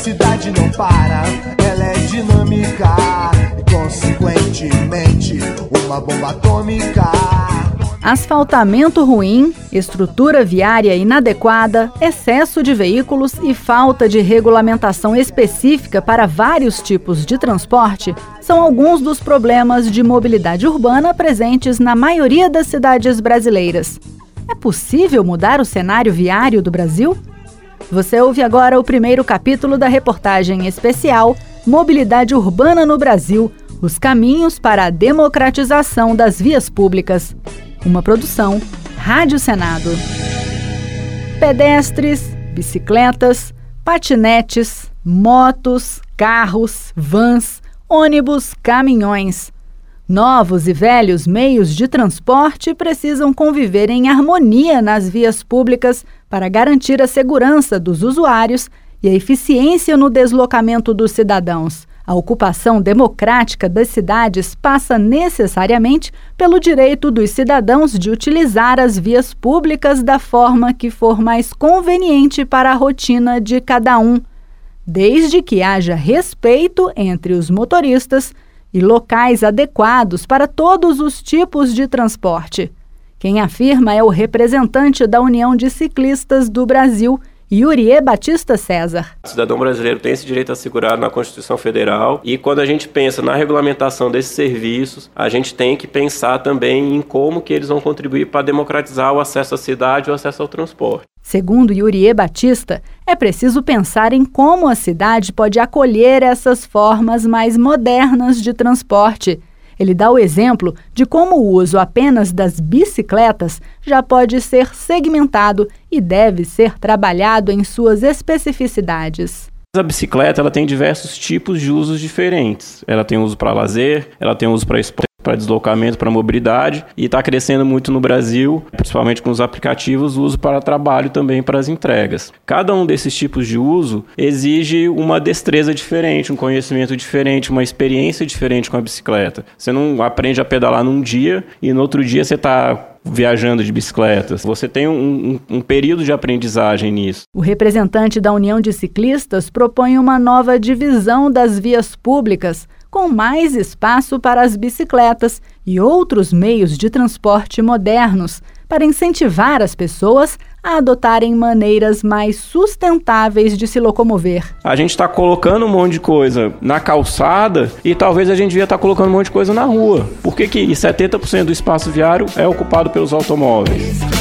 cidade não para, ela é dinâmica e, consequentemente, uma bomba atômica. Asfaltamento ruim, estrutura viária inadequada, excesso de veículos e falta de regulamentação específica para vários tipos de transporte são alguns dos problemas de mobilidade urbana presentes na maioria das cidades brasileiras. É possível mudar o cenário viário do Brasil? Você ouve agora o primeiro capítulo da reportagem especial Mobilidade Urbana no Brasil os caminhos para a democratização das vias públicas. Uma produção Rádio Senado. Pedestres, bicicletas, patinetes, motos, carros, vans, ônibus, caminhões. Novos e velhos meios de transporte precisam conviver em harmonia nas vias públicas para garantir a segurança dos usuários e a eficiência no deslocamento dos cidadãos. A ocupação democrática das cidades passa necessariamente pelo direito dos cidadãos de utilizar as vias públicas da forma que for mais conveniente para a rotina de cada um, desde que haja respeito entre os motoristas e locais adequados para todos os tipos de transporte. Quem afirma é o representante da União de Ciclistas do Brasil, Yurie Batista César. O cidadão brasileiro tem esse direito assegurado na Constituição Federal e quando a gente pensa na regulamentação desses serviços, a gente tem que pensar também em como que eles vão contribuir para democratizar o acesso à cidade e o acesso ao transporte. Segundo Yurie Batista, é preciso pensar em como a cidade pode acolher essas formas mais modernas de transporte ele dá o exemplo de como o uso apenas das bicicletas já pode ser segmentado e deve ser trabalhado em suas especificidades. A bicicleta ela tem diversos tipos de usos diferentes. Ela tem uso para lazer, ela tem uso para esporte para deslocamento, para mobilidade e está crescendo muito no Brasil, principalmente com os aplicativos, uso para trabalho também para as entregas. Cada um desses tipos de uso exige uma destreza diferente, um conhecimento diferente, uma experiência diferente com a bicicleta. Você não aprende a pedalar num dia e no outro dia você está viajando de bicicleta. Você tem um, um, um, período de aprendizagem nisso. O representante da União de Ciclistas propõe uma nova divisão das vias públicas com mais espaço para as bicicletas e outros meios de transporte modernos, para incentivar as pessoas a adotarem maneiras mais sustentáveis de se locomover. A gente está colocando um monte de coisa na calçada e talvez a gente devia estar tá colocando um monte de coisa na rua. Por que, que 70% do espaço viário é ocupado pelos automóveis?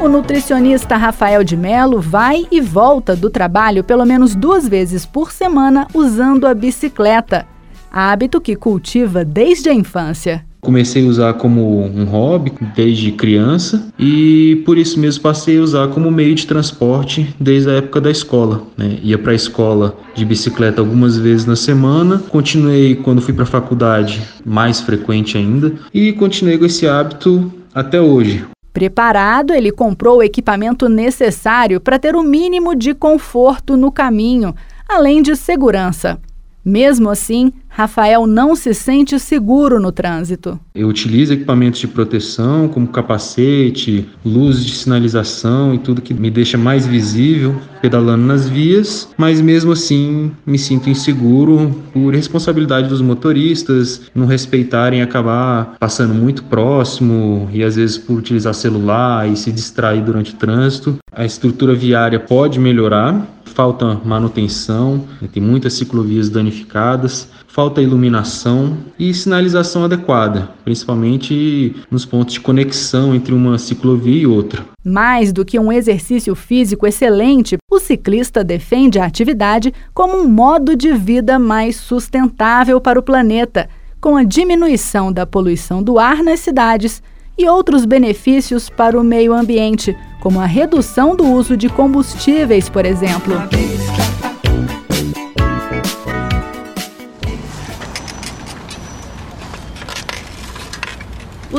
O nutricionista Rafael de Melo vai e volta do trabalho pelo menos duas vezes por semana usando a bicicleta, hábito que cultiva desde a infância. Comecei a usar como um hobby desde criança e por isso mesmo passei a usar como meio de transporte desde a época da escola. Né? Ia para a escola de bicicleta algumas vezes na semana, continuei quando fui para a faculdade mais frequente ainda e continuei com esse hábito até hoje. Preparado, ele comprou o equipamento necessário para ter o mínimo de conforto no caminho, além de segurança. Mesmo assim, Rafael não se sente seguro no trânsito. Eu utilizo equipamentos de proteção, como capacete, luzes de sinalização e tudo que me deixa mais visível pedalando nas vias, mas mesmo assim me sinto inseguro por responsabilidade dos motoristas, não respeitarem acabar passando muito próximo e às vezes por utilizar celular e se distrair durante o trânsito. A estrutura viária pode melhorar, falta manutenção, tem muitas ciclovias danificadas, falta iluminação e sinalização adequada, principalmente nos pontos de conexão entre uma ciclovia e outra. Mais do que um exercício físico excelente, o ciclista defende a atividade como um modo de vida mais sustentável para o planeta, com a diminuição da poluição do ar nas cidades e outros benefícios para o meio ambiente, como a redução do uso de combustíveis, por exemplo.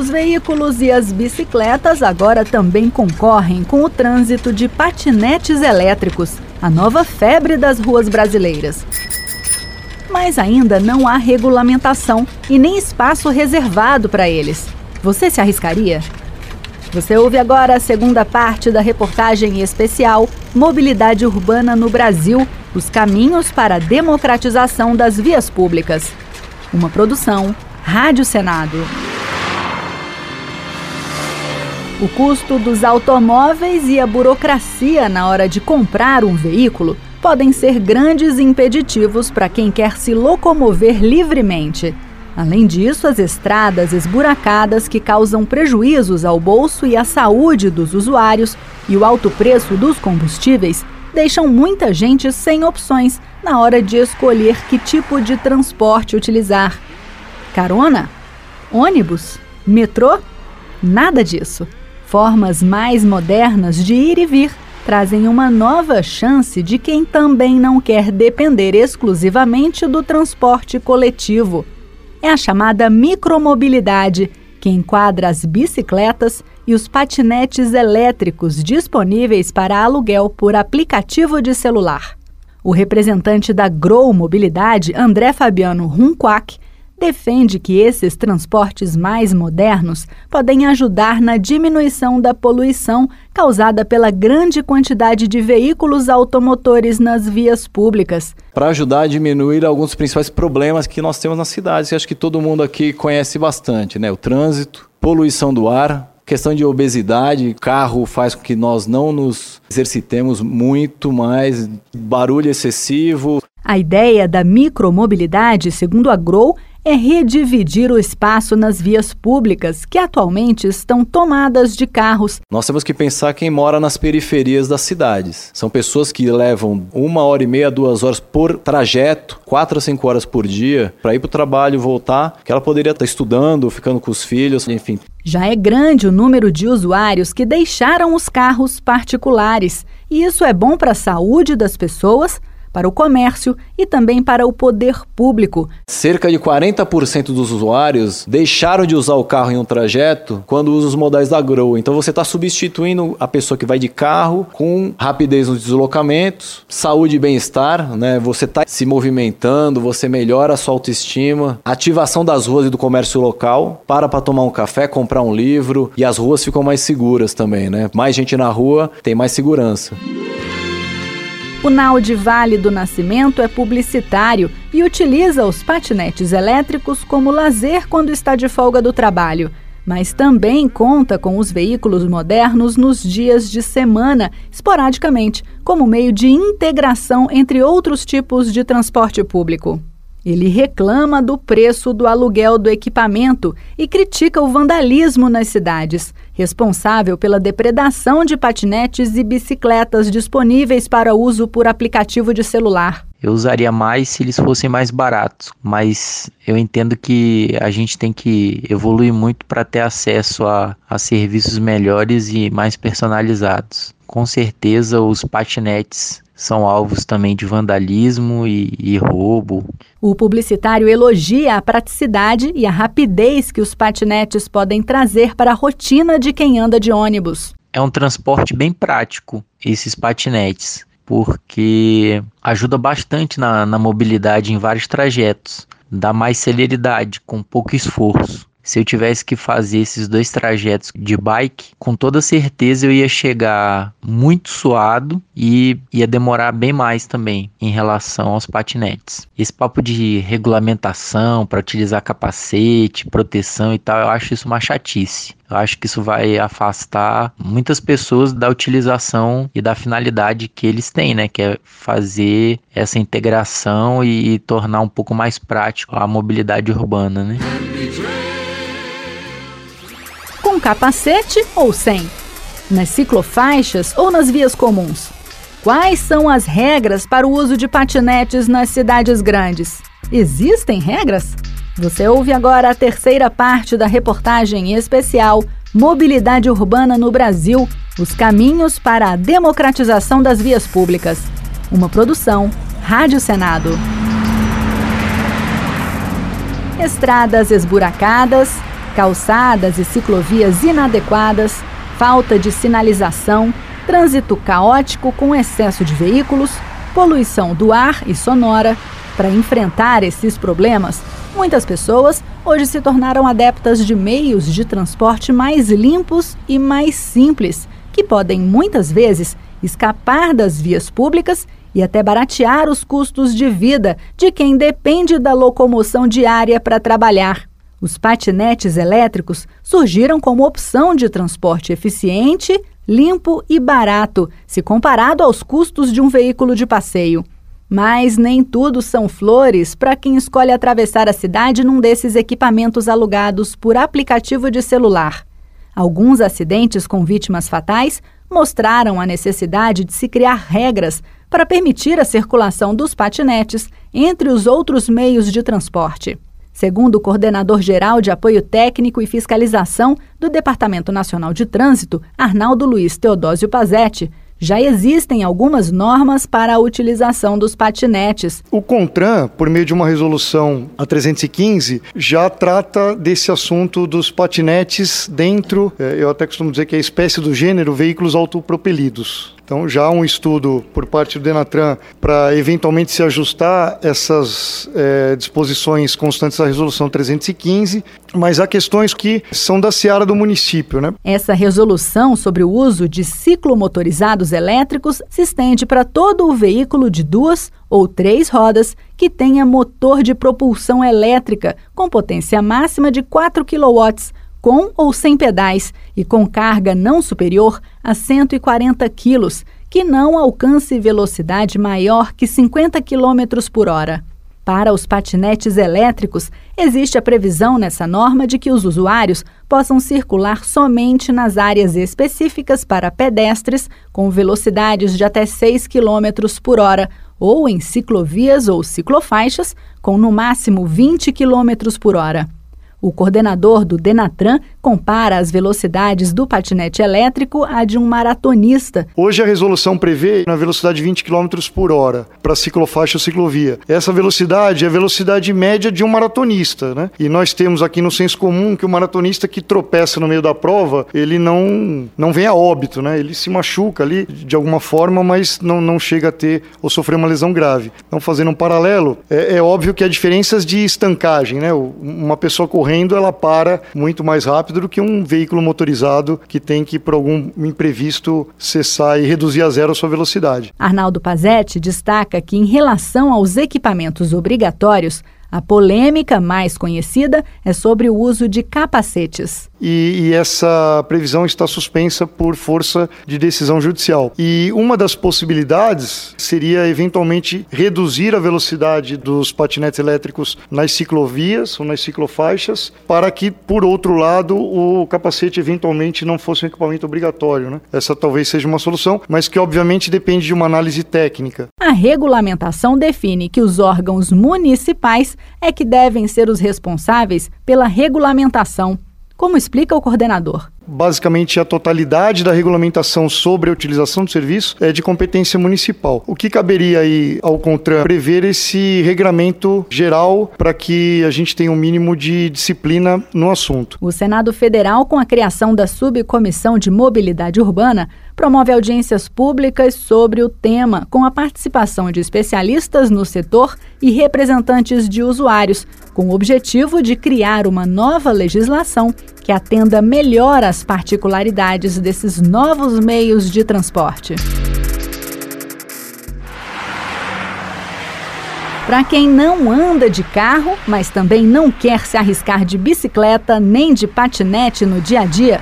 Os veículos e as bicicletas agora também concorrem com o trânsito de patinetes elétricos, a nova febre das ruas brasileiras. Mas ainda não há regulamentação e nem espaço reservado para eles. Você se arriscaria? Você ouve agora a segunda parte da reportagem especial Mobilidade Urbana no Brasil: Os caminhos para a democratização das vias públicas. Uma produção Rádio Senado. O custo dos automóveis e a burocracia na hora de comprar um veículo podem ser grandes impeditivos para quem quer se locomover livremente. Além disso, as estradas esburacadas que causam prejuízos ao bolso e à saúde dos usuários e o alto preço dos combustíveis deixam muita gente sem opções na hora de escolher que tipo de transporte utilizar. Carona? Ônibus? Metrô? Nada disso. Formas mais modernas de ir e vir trazem uma nova chance de quem também não quer depender exclusivamente do transporte coletivo é a chamada micromobilidade, que enquadra as bicicletas e os patinetes elétricos disponíveis para aluguel por aplicativo de celular. O representante da Grow Mobilidade, André Fabiano Runquac, defende que esses transportes mais modernos podem ajudar na diminuição da poluição causada pela grande quantidade de veículos automotores nas vias públicas. Para ajudar a diminuir alguns dos principais problemas que nós temos nas cidades, que acho que todo mundo aqui conhece bastante, né? O trânsito, poluição do ar, questão de obesidade, carro faz com que nós não nos exercitemos muito mais, barulho excessivo. A ideia da micromobilidade, segundo a Grow, é redividir o espaço nas vias públicas, que atualmente estão tomadas de carros. Nós temos que pensar quem mora nas periferias das cidades. São pessoas que levam uma hora e meia, duas horas por trajeto, quatro a cinco horas por dia, para ir para o trabalho e voltar, que ela poderia estar estudando, ficando com os filhos, enfim. Já é grande o número de usuários que deixaram os carros particulares, e isso é bom para a saúde das pessoas, para o comércio e também para o poder público. Cerca de 40% dos usuários deixaram de usar o carro em um trajeto quando usam os modais da Grow. Então você está substituindo a pessoa que vai de carro com rapidez nos deslocamentos, saúde e bem-estar, né? Você está se movimentando, você melhora a sua autoestima, ativação das ruas e do comércio local, para para tomar um café, comprar um livro e as ruas ficam mais seguras também, né? Mais gente na rua tem mais segurança. O Nalde Vale do Nascimento é publicitário e utiliza os patinetes elétricos como lazer quando está de folga do trabalho, mas também conta com os veículos modernos nos dias de semana, esporadicamente, como meio de integração entre outros tipos de transporte público. Ele reclama do preço do aluguel do equipamento e critica o vandalismo nas cidades, responsável pela depredação de patinetes e bicicletas disponíveis para uso por aplicativo de celular. Eu usaria mais se eles fossem mais baratos, mas eu entendo que a gente tem que evoluir muito para ter acesso a, a serviços melhores e mais personalizados. Com certeza, os patinetes são alvos também de vandalismo e, e, roubo. O publicitário elogia a praticidade e a rapidez que os patinetes podem trazer para a rotina de quem anda de ônibus. É um transporte bem prático, esses patinetes, porque ajuda bastante na, na mobilidade em vários trajetos, dá mais celeridade, com pouco esforço se eu tivesse que fazer esses dois trajetos de bike, com toda certeza eu ia chegar muito suado e ia demorar bem mais também em relação aos patinetes. Esse papo de regulamentação para utilizar capacete, proteção e tal, eu acho isso uma chatice. Eu acho que isso vai afastar muitas pessoas da utilização e da finalidade que eles têm, né? Que é fazer essa integração e tornar um pouco mais prático a mobilidade urbana, né? Com capacete ou sem? Nas ciclofaixas ou nas vias comuns? Quais são as regras para o uso de patinetes nas cidades grandes? Existem regras? Você ouve agora a terceira parte da reportagem especial Mobilidade Urbana no Brasil Os Caminhos para a Democratização das Vias Públicas. Uma produção Rádio Senado. Estradas esburacadas, calçadas e ciclovias inadequadas, falta de sinalização, trânsito caótico com excesso de veículos, poluição do ar e sonora. Para enfrentar esses problemas, Muitas pessoas hoje se tornaram adeptas de meios de transporte mais limpos e mais simples, que podem muitas vezes escapar das vias públicas e até baratear os custos de vida de quem depende da locomoção diária para trabalhar. Os patinetes elétricos surgiram como opção de transporte eficiente, limpo e barato, se comparado aos custos de um veículo de passeio. Mas nem tudo são flores para quem escolhe atravessar a cidade num desses equipamentos alugados por aplicativo de celular. Alguns acidentes com vítimas fatais mostraram a necessidade de se criar regras para permitir a circulação dos patinetes entre os outros meios de transporte. Segundo o coordenador geral de apoio técnico e fiscalização do Departamento Nacional de Trânsito, Arnaldo Luiz Teodósio Pazetti, já existem algumas normas para a utilização dos patinetes. O CONTRAN, por meio de uma resolução a 315, já trata desse assunto dos patinetes dentro, eh, eu até costumo dizer que é a espécie do gênero veículos autopropelidos. Então, já há um estudo por parte do Denatran para eventualmente se ajustar essas é, disposições constantes da Resolução 315, mas há questões que são da seara do município. Né? Essa resolução sobre o uso de ciclomotorizados elétricos se estende para todo o veículo de duas ou três rodas que tenha motor de propulsão elétrica com potência máxima de 4 kW com ou sem pedais e com carga não superior a 140 quilos, que não alcance velocidade maior que 50 km por hora. Para os patinetes elétricos, existe a previsão nessa norma de que os usuários possam circular somente nas áreas específicas para pedestres com velocidades de até 6 km por hora ou em ciclovias ou ciclofaixas com no máximo 20 km por hora. O coordenador do Denatran compara as velocidades do patinete elétrico à de um maratonista. Hoje a resolução prevê na velocidade de 20 km por hora para ciclofaixa ou ciclovia. Essa velocidade é a velocidade média de um maratonista, né? E nós temos aqui no senso comum que o maratonista que tropeça no meio da prova, ele não, não vem a óbito, né? Ele se machuca ali de alguma forma, mas não, não chega a ter ou sofrer uma lesão grave. Então, fazendo um paralelo, é, é óbvio que há diferenças de estancagem, né? Uma pessoa correndo correndo, ela para muito mais rápido do que um veículo motorizado que tem que, por algum imprevisto, cessar e reduzir a zero a sua velocidade. Arnaldo Pazetti destaca que, em relação aos equipamentos obrigatórios, a polêmica mais conhecida é sobre o uso de capacetes. E, e, essa previsão está suspensa por força de decisão judicial. E uma das possibilidades seria eventualmente reduzir a velocidade dos patinetes elétricos nas ciclovias ou nas ciclofaixas, para que, por outro lado, o capacete eventualmente não fosse um equipamento obrigatório. Né? Essa talvez seja uma solução, mas que obviamente depende de uma análise técnica. A regulamentação define que os órgãos municipais é que devem ser os responsáveis pela regulamentação, como explica o coordenador basicamente a totalidade da regulamentação sobre a utilização do serviço é de competência municipal. O que caberia aí ao CONTRAN prever esse regramento geral para que a gente tenha um mínimo de disciplina no assunto. O Senado Federal, com a criação da Subcomissão de Mobilidade Urbana, promove audiências públicas sobre o tema, com a participação de especialistas no setor e representantes de usuários, com o objetivo de criar uma nova legislação que atenda melhor às particularidades desses novos meios de transporte. Para quem não anda de carro, mas também não quer se arriscar de bicicleta nem de patinete no dia a dia,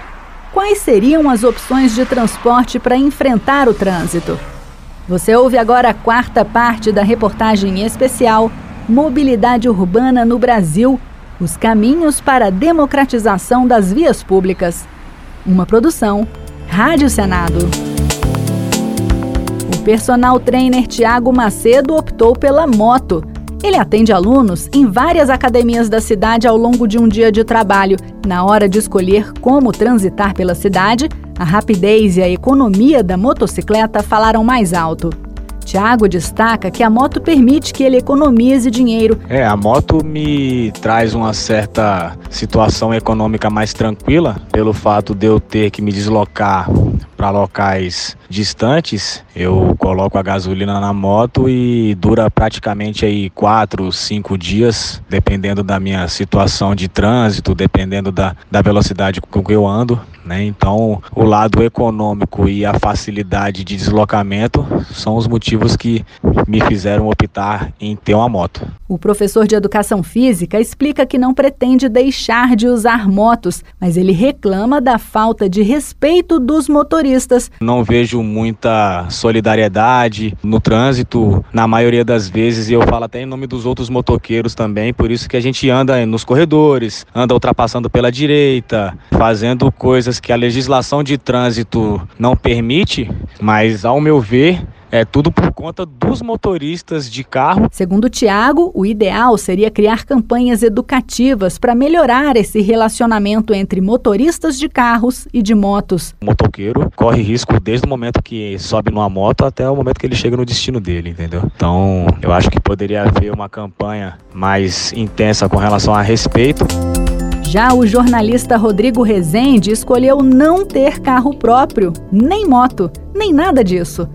quais seriam as opções de transporte para enfrentar o trânsito? Você ouve agora a quarta parte da reportagem especial Mobilidade Urbana no Brasil os caminhos para a democratização das vias públicas. Uma produção Rádio Senado. O personal trainer Tiago Macedo optou pela moto. Ele atende alunos em várias academias da cidade ao longo de um dia de trabalho. Na hora de escolher como transitar pela cidade, a rapidez e a economia da motocicleta falaram mais alto. Tiago destaca que a moto permite que ele economize dinheiro. É, a moto me traz uma certa situação econômica mais tranquila, pelo fato de eu ter que me deslocar para locais distantes, eu coloco a gasolina na moto e dura praticamente aí quatro, cinco dias, dependendo da minha situação de trânsito, dependendo da, da velocidade com que eu ando. Né? Então, o lado econômico e a facilidade de deslocamento são os motivos que me fizeram optar em ter uma moto. O professor de educação física explica que não pretende deixar de usar motos, mas ele reclama da falta de respeito dos motoristas. Não vejo muita solidariedade no trânsito, na maioria das vezes, e eu falo até em nome dos outros motoqueiros também, por isso que a gente anda nos corredores, anda ultrapassando pela direita, fazendo coisas que a legislação de trânsito não permite, mas ao meu ver, é tudo por conta dos motoristas de carro. Segundo Tiago, o ideal seria criar campanhas educativas para melhorar esse relacionamento entre motoristas de carros e de motos. O motoqueiro corre risco desde o momento que sobe numa moto até o momento que ele chega no destino dele, entendeu? Então, eu acho que poderia haver uma campanha mais intensa com relação a respeito. Já o jornalista Rodrigo Rezende escolheu não ter carro próprio, nem moto, nem nada disso.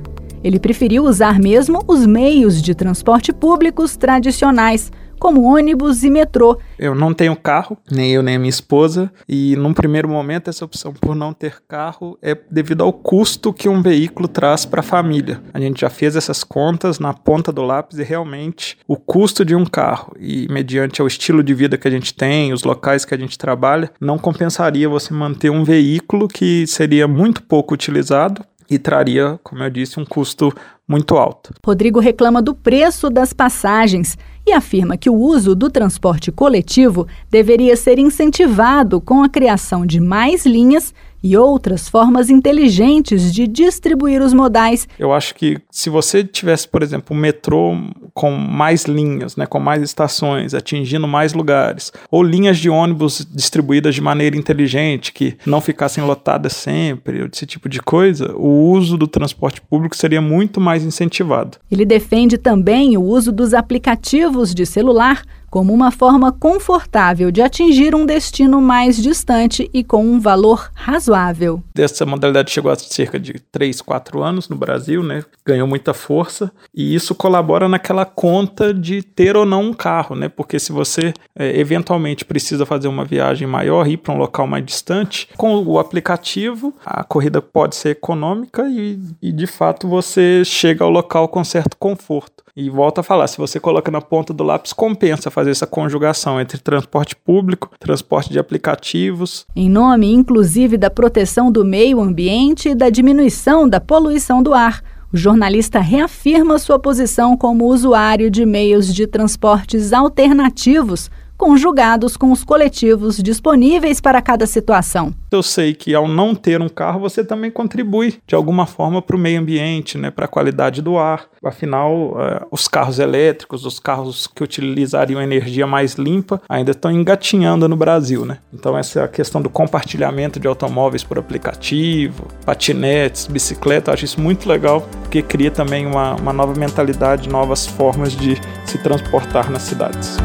Ele preferiu usar mesmo os meios de transporte públicos tradicionais, como ônibus e metrô. Eu não tenho carro, nem eu nem minha esposa, e num primeiro momento essa opção por não ter carro é devido ao custo que um veículo traz para a família. A gente já fez essas contas na ponta do lápis e realmente o custo de um carro e mediante o estilo de vida que a gente tem, os locais que a gente trabalha, não compensaria você manter um veículo que seria muito pouco utilizado e traria, como eu disse, um custo muito alto. Rodrigo reclama do preço das passagens e afirma que o uso do transporte coletivo deveria ser incentivado com a criação de mais linhas e outras formas inteligentes de distribuir os modais. Eu acho que se você tivesse, por exemplo, um metrô com mais linhas, né, com mais estações, atingindo mais lugares, ou linhas de ônibus distribuídas de maneira inteligente, que não ficassem lotadas sempre, esse tipo de coisa, o uso do transporte público seria muito mais incentivado. Ele defende também o uso dos aplicativos de celular como uma forma confortável de atingir um destino mais distante e com um valor razoável. Essa modalidade chegou há cerca de 3, 4 anos no Brasil, né? ganhou muita força e isso colabora naquela conta de ter ou não um carro, né? porque se você é, eventualmente precisa fazer uma viagem maior, ir para um local mais distante, com o aplicativo a corrida pode ser econômica e, e de fato você chega ao local com certo conforto. E volta a falar, se você coloca na ponta do lápis, compensa fazer essa conjugação entre transporte público, transporte de aplicativos. Em nome, inclusive, da proteção do meio ambiente e da diminuição da poluição do ar. O jornalista reafirma sua posição como usuário de meios de transportes alternativos conjugados com os coletivos disponíveis para cada situação. Eu sei que ao não ter um carro, você também contribui de alguma forma para o meio ambiente, né, para a qualidade do ar. Afinal, uh, os carros elétricos, os carros que utilizariam energia mais limpa, ainda estão engatinhando no Brasil. Né? Então, essa é questão do compartilhamento de automóveis por aplicativo, patinetes, bicicleta, eu acho isso muito legal, porque cria também uma, uma nova mentalidade, novas formas de se transportar nas cidades.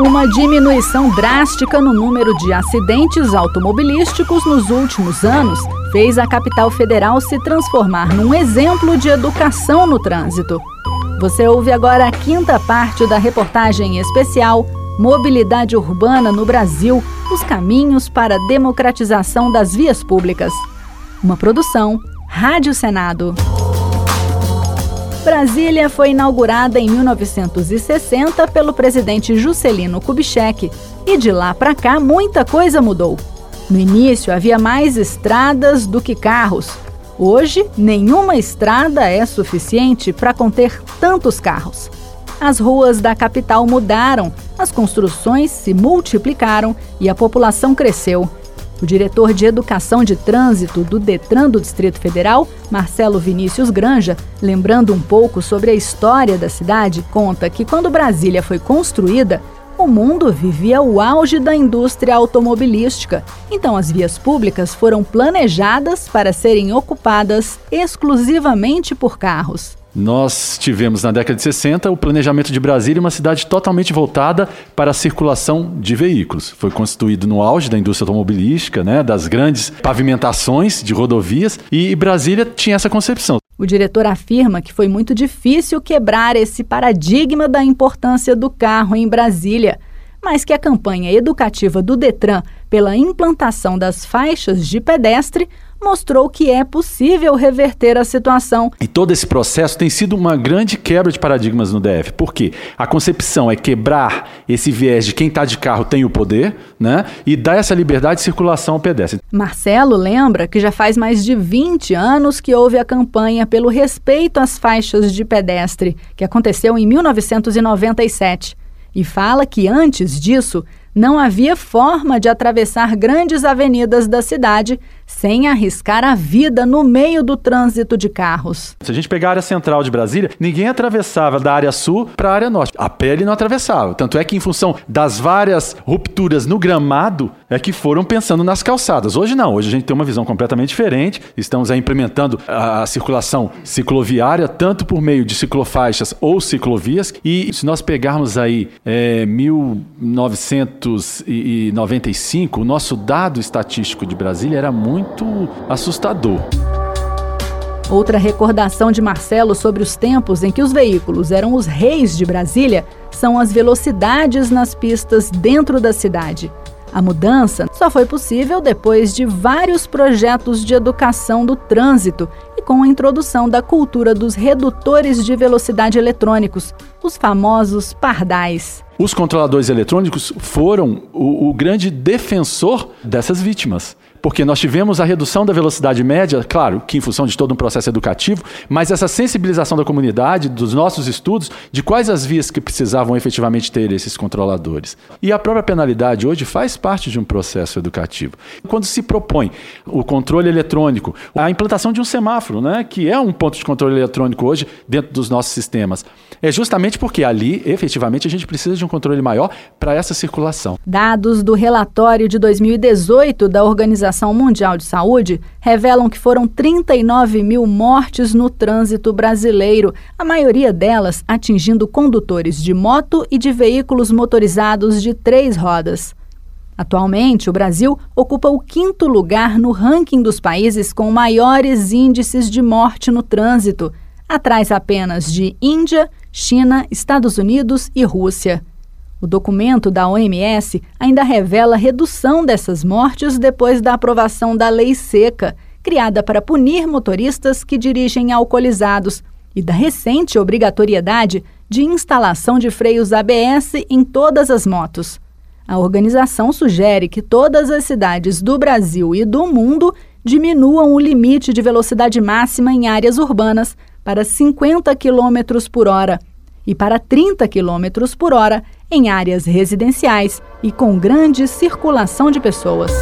Uma diminuição drástica no número de acidentes automobilísticos nos últimos anos fez a capital federal se transformar num exemplo de educação no trânsito. Você ouve agora a quinta parte da reportagem especial Mobilidade Urbana no Brasil Os Caminhos para a Democratização das Vias Públicas. Uma produção Rádio Senado. Brasília foi inaugurada em 1960 pelo presidente Juscelino Kubitschek e de lá para cá muita coisa mudou. No início havia mais estradas do que carros. Hoje, nenhuma estrada é suficiente para conter tantos carros. As ruas da capital mudaram, as construções se multiplicaram e a população cresceu. O diretor de Educação de Trânsito do Detran do Distrito Federal, Marcelo Vinícius Granja, lembrando um pouco sobre a história da cidade, conta que quando Brasília foi construída, o mundo vivia o auge da indústria automobilística, então as vias públicas foram planejadas para serem ocupadas exclusivamente por carros. Nós tivemos na década de 60 o planejamento de Brasília uma cidade totalmente voltada para a circulação de veículos. Foi constituído no auge da indústria automobilística, né, das grandes pavimentações de rodovias, e Brasília tinha essa concepção. O diretor afirma que foi muito difícil quebrar esse paradigma da importância do carro em Brasília, mas que a campanha educativa do Detran pela implantação das faixas de pedestre mostrou que é possível reverter a situação. E todo esse processo tem sido uma grande quebra de paradigmas no DF. Por quê? A concepção é quebrar esse viés de quem está de carro tem o poder, né? E dar essa liberdade de circulação ao pedestre. Marcelo lembra que já faz mais de 20 anos que houve a campanha pelo respeito às faixas de pedestre, que aconteceu em 1997. E fala que antes disso não havia forma de atravessar grandes avenidas da cidade sem arriscar a vida no meio do trânsito de carros. Se a gente pegar a área central de Brasília, ninguém atravessava da área sul para a área norte. A pele não atravessava. Tanto é que, em função das várias rupturas no gramado, é que foram pensando nas calçadas. Hoje não, hoje a gente tem uma visão completamente diferente. Estamos aí implementando a, circulação cicloviária, tanto por meio de ciclofaixas ou ciclovias. E se nós pegarmos aí é, 1995, o nosso dado estatístico de Brasília era muito muito assustador. Outra recordação de Marcelo sobre os tempos em que os veículos eram os reis de Brasília são as velocidades nas pistas dentro da cidade. A mudança só foi possível depois de vários projetos de educação do trânsito e com a introdução da cultura dos redutores de velocidade eletrônicos, os famosos pardais. Os controladores eletrônicos foram o, o grande defensor dessas vítimas porque nós tivemos a redução da velocidade média, claro, que em função de todo um processo educativo, mas essa sensibilização da comunidade, dos nossos estudos, de quais as vias que precisavam efetivamente ter esses controladores. E a própria penalidade hoje faz parte de um processo educativo. Quando se propõe o controle eletrônico, a implantação de um semáforo, né, que é um ponto de controle eletrônico hoje dentro dos nossos sistemas, é justamente porque ali, efetivamente, a gente precisa de um controle maior para essa circulação. Dados do relatório de 2018 da Organização Organização Mundial de Saúde revelam que foram 39 mil mortes no trânsito brasileiro, a maioria delas atingindo condutores de moto e de veículos motorizados de três rodas. Atualmente, o Brasil ocupa o quinto lugar no ranking dos países com maiores índices de morte no trânsito, atrás apenas de Índia, China, Estados Unidos e Rússia. O documento da OMS ainda revela redução dessas mortes depois da aprovação da Lei Seca, criada para punir motoristas que dirigem alcoolizados, e da recente obrigatoriedade de instalação de freios ABS em todas as motos. A organização sugere que todas as cidades do Brasil e do mundo diminuam o limite de velocidade máxima em áreas urbanas para 50 km por hora e para 30 km por hora em áreas residenciais e com grande circulação de pessoas.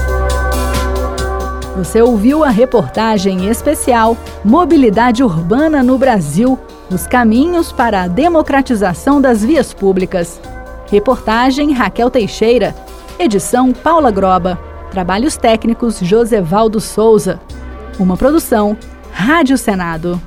Você ouviu a reportagem especial Mobilidade Urbana no Brasil os caminhos para a democratização das vias públicas. Reportagem Raquel Teixeira. Edição Paula Groba. Trabalhos técnicos Josevaldo Souza. Uma produção Rádio Senado.